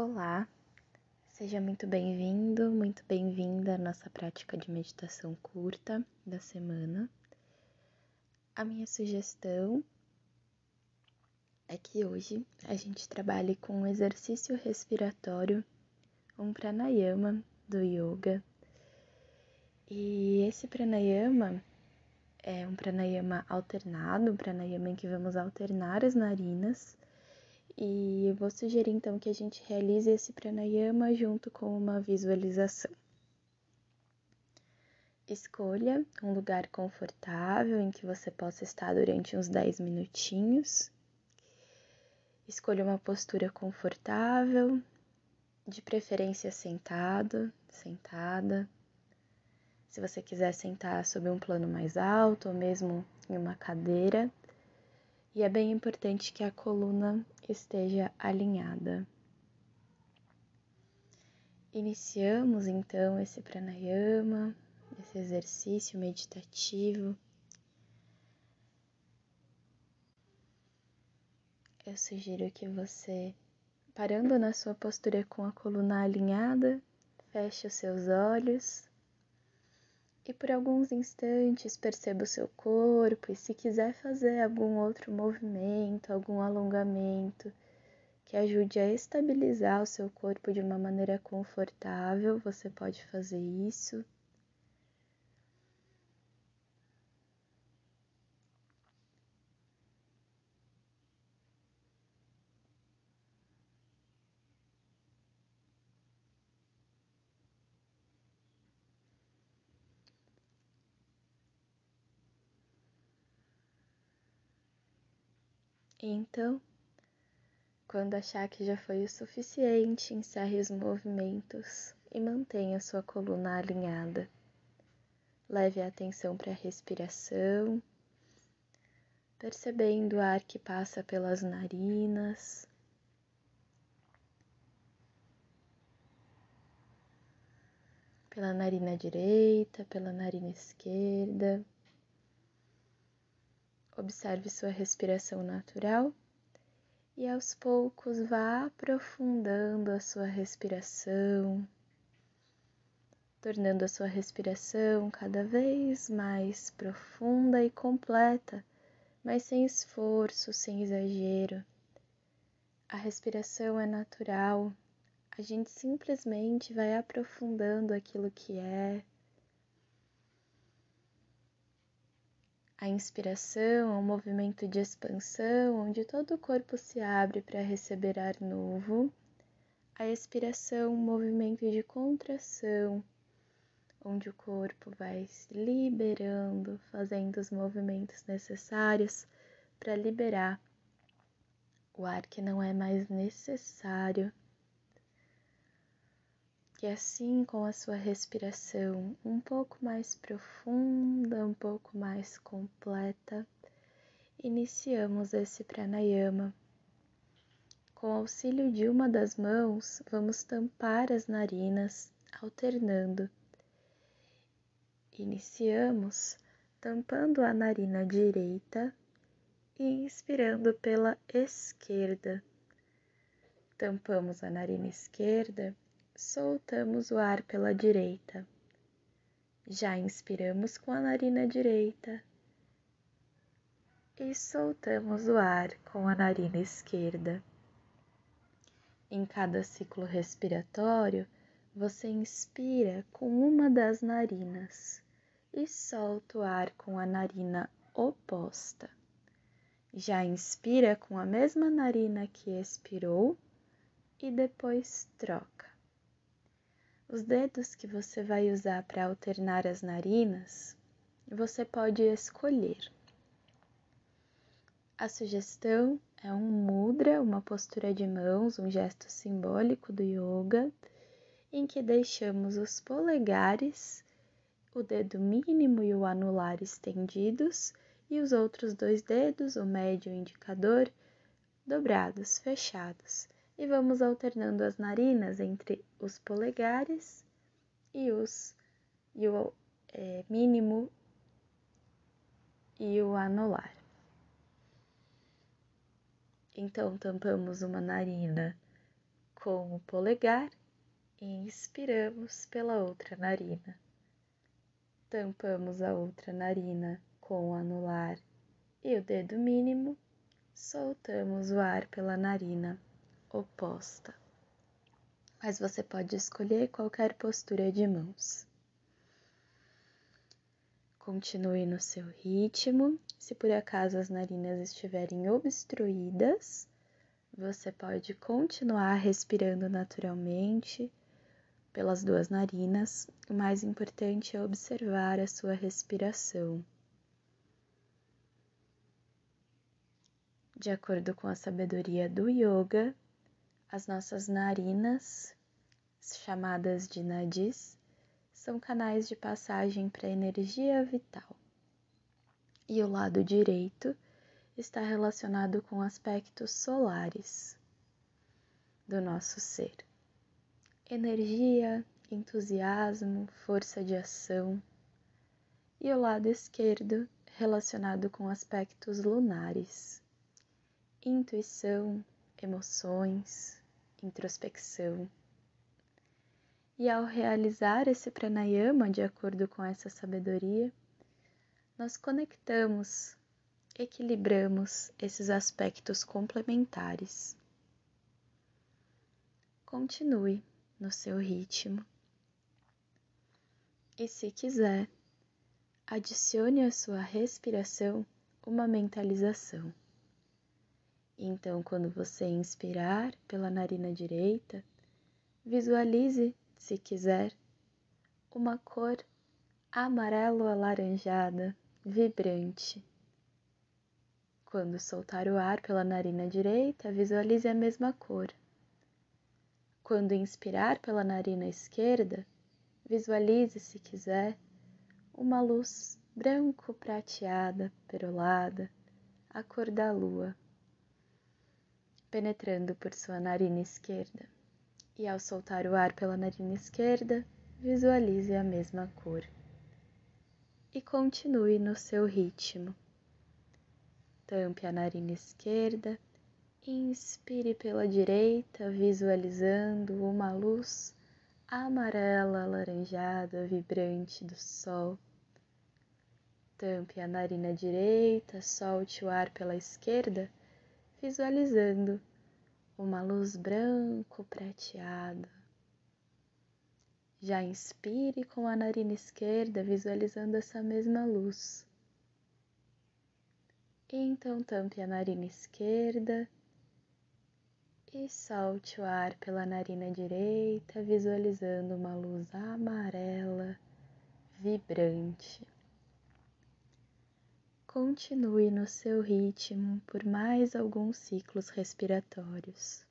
Olá, seja muito bem-vindo, muito bem-vinda à nossa prática de meditação curta da semana. A minha sugestão é que hoje a gente trabalhe com um exercício respiratório, um pranayama do yoga. E esse pranayama é um pranayama alternado, um pranayama em que vamos alternar as narinas e eu vou sugerir então que a gente realize esse pranayama junto com uma visualização. Escolha um lugar confortável em que você possa estar durante uns 10 minutinhos. Escolha uma postura confortável, de preferência sentado, sentada. Se você quiser sentar sob um plano mais alto ou mesmo em uma cadeira, e é bem importante que a coluna esteja alinhada. Iniciamos então esse pranayama, esse exercício meditativo. Eu sugiro que você, parando na sua postura com a coluna alinhada, feche os seus olhos e por alguns instantes perceba o seu corpo e se quiser fazer algum outro movimento, algum alongamento que ajude a estabilizar o seu corpo de uma maneira confortável, você pode fazer isso. Então, quando achar que já foi o suficiente, encerre os movimentos e mantenha sua coluna alinhada. Leve a atenção para a respiração, percebendo o ar que passa pelas narinas. Pela narina direita, pela narina esquerda. Observe sua respiração natural e aos poucos vá aprofundando a sua respiração, tornando a sua respiração cada vez mais profunda e completa, mas sem esforço, sem exagero. A respiração é natural, a gente simplesmente vai aprofundando aquilo que é, A inspiração um movimento de expansão, onde todo o corpo se abre para receber ar novo. A expiração, um movimento de contração, onde o corpo vai se liberando, fazendo os movimentos necessários para liberar o ar que não é mais necessário e assim, com a sua respiração um pouco mais profunda, um pouco mais completa, iniciamos esse pranayama. Com auxílio de uma das mãos, vamos tampar as narinas, alternando. Iniciamos tampando a narina direita e inspirando pela esquerda. Tampamos a narina esquerda soltamos o ar pela direita. Já inspiramos com a narina direita e soltamos o ar com a narina esquerda. Em cada ciclo respiratório, você inspira com uma das narinas e solta o ar com a narina oposta. Já inspira com a mesma narina que expirou e depois troca. Os dedos que você vai usar para alternar as narinas, você pode escolher. A sugestão é um mudra, uma postura de mãos, um gesto simbólico do yoga, em que deixamos os polegares, o dedo mínimo e o anular estendidos e os outros dois dedos, o médio e o indicador, dobrados, fechados e vamos alternando as narinas entre os polegares e os e o é, mínimo e o anular. Então tampamos uma narina com o polegar e inspiramos pela outra narina. Tampamos a outra narina com o anular e o dedo mínimo, soltamos o ar pela narina oposta. Mas você pode escolher qualquer postura de mãos. Continue no seu ritmo. Se por acaso as narinas estiverem obstruídas, você pode continuar respirando naturalmente pelas duas narinas. O mais importante é observar a sua respiração. De acordo com a sabedoria do yoga, as nossas narinas, chamadas de nadis, são canais de passagem para a energia vital. E o lado direito está relacionado com aspectos solares do nosso ser. Energia, entusiasmo, força de ação. E o lado esquerdo relacionado com aspectos lunares. Intuição, emoções, introspecção. E ao realizar esse pranayama de acordo com essa sabedoria, nós conectamos, equilibramos esses aspectos complementares. Continue no seu ritmo. E se quiser, adicione à sua respiração uma mentalização. Então, quando você inspirar pela narina direita, visualize se quiser, uma cor amarelo-alaranjada, vibrante. Quando soltar o ar pela narina direita, visualize a mesma cor. Quando inspirar pela narina esquerda, visualize, se quiser, uma luz branco-prateada, perolada, a cor da lua, penetrando por sua narina esquerda e ao soltar o ar pela narina esquerda, visualize a mesma cor. E continue no seu ritmo. Tampe a narina esquerda, inspire pela direita, visualizando uma luz amarela, alaranjada, vibrante do sol. Tampe a narina direita, solte o ar pela esquerda, visualizando uma luz branco prateada. Já inspire com a narina esquerda, visualizando essa mesma luz. Então tampe a narina esquerda e solte o ar pela narina direita, visualizando uma luz amarela vibrante. Continue no seu ritmo por mais alguns ciclos respiratórios.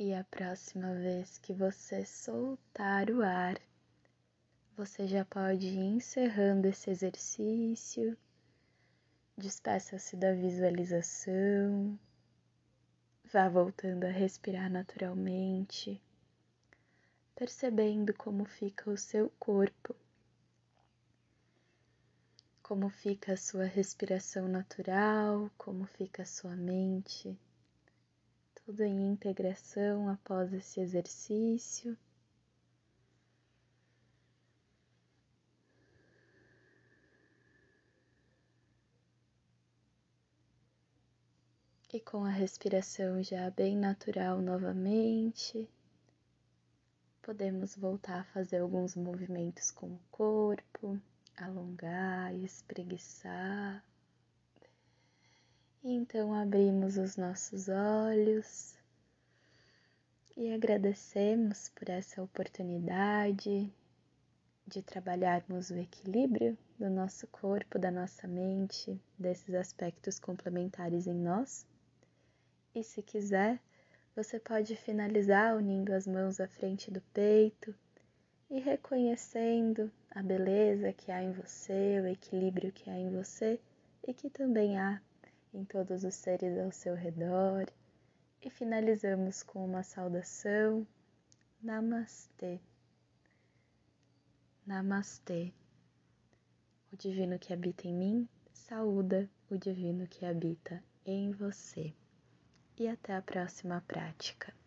E a próxima vez que você soltar o ar, você já pode ir encerrando esse exercício. Despeça-se da visualização. Vá voltando a respirar naturalmente, percebendo como fica o seu corpo, como fica a sua respiração natural, como fica a sua mente tudo em integração após esse exercício. E com a respiração já bem natural novamente, podemos voltar a fazer alguns movimentos com o corpo, alongar, espreguiçar, então abrimos os nossos olhos e agradecemos por essa oportunidade de trabalharmos o equilíbrio do nosso corpo, da nossa mente, desses aspectos complementares em nós. E se quiser, você pode finalizar unindo as mãos à frente do peito e reconhecendo a beleza que há em você, o equilíbrio que há em você e que também há em todos os seres ao seu redor. E finalizamos com uma saudação. Namastê. Namastê. O divino que habita em mim saúda o divino que habita em você. E até a próxima prática.